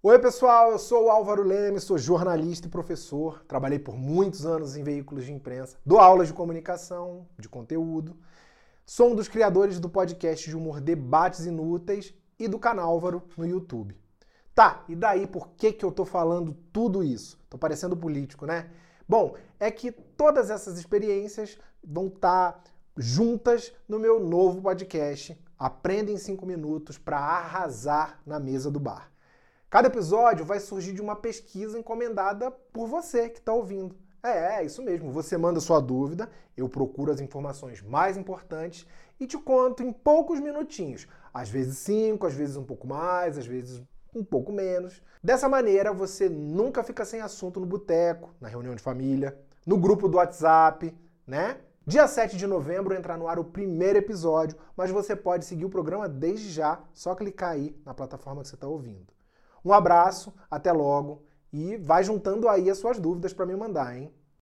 Oi, pessoal, eu sou o Álvaro Leme, sou jornalista e professor. Trabalhei por muitos anos em veículos de imprensa, dou aulas de comunicação, de conteúdo. Sou um dos criadores do podcast de humor Debates Inúteis e do canal Álvaro no YouTube. Tá, e daí por que, que eu tô falando tudo isso? Tô parecendo político, né? Bom, é que todas essas experiências vão estar tá juntas no meu novo podcast, Aprenda em 5 Minutos para Arrasar na Mesa do Bar. Cada episódio vai surgir de uma pesquisa encomendada por você que está ouvindo. É, é, isso mesmo. Você manda sua dúvida, eu procuro as informações mais importantes e te conto em poucos minutinhos. Às vezes cinco, às vezes um pouco mais, às vezes um pouco menos. Dessa maneira, você nunca fica sem assunto no boteco, na reunião de família, no grupo do WhatsApp, né? Dia 7 de novembro entra no ar o primeiro episódio, mas você pode seguir o programa desde já, só clicar aí na plataforma que você está ouvindo. Um abraço, até logo e vai juntando aí as suas dúvidas para me mandar, hein?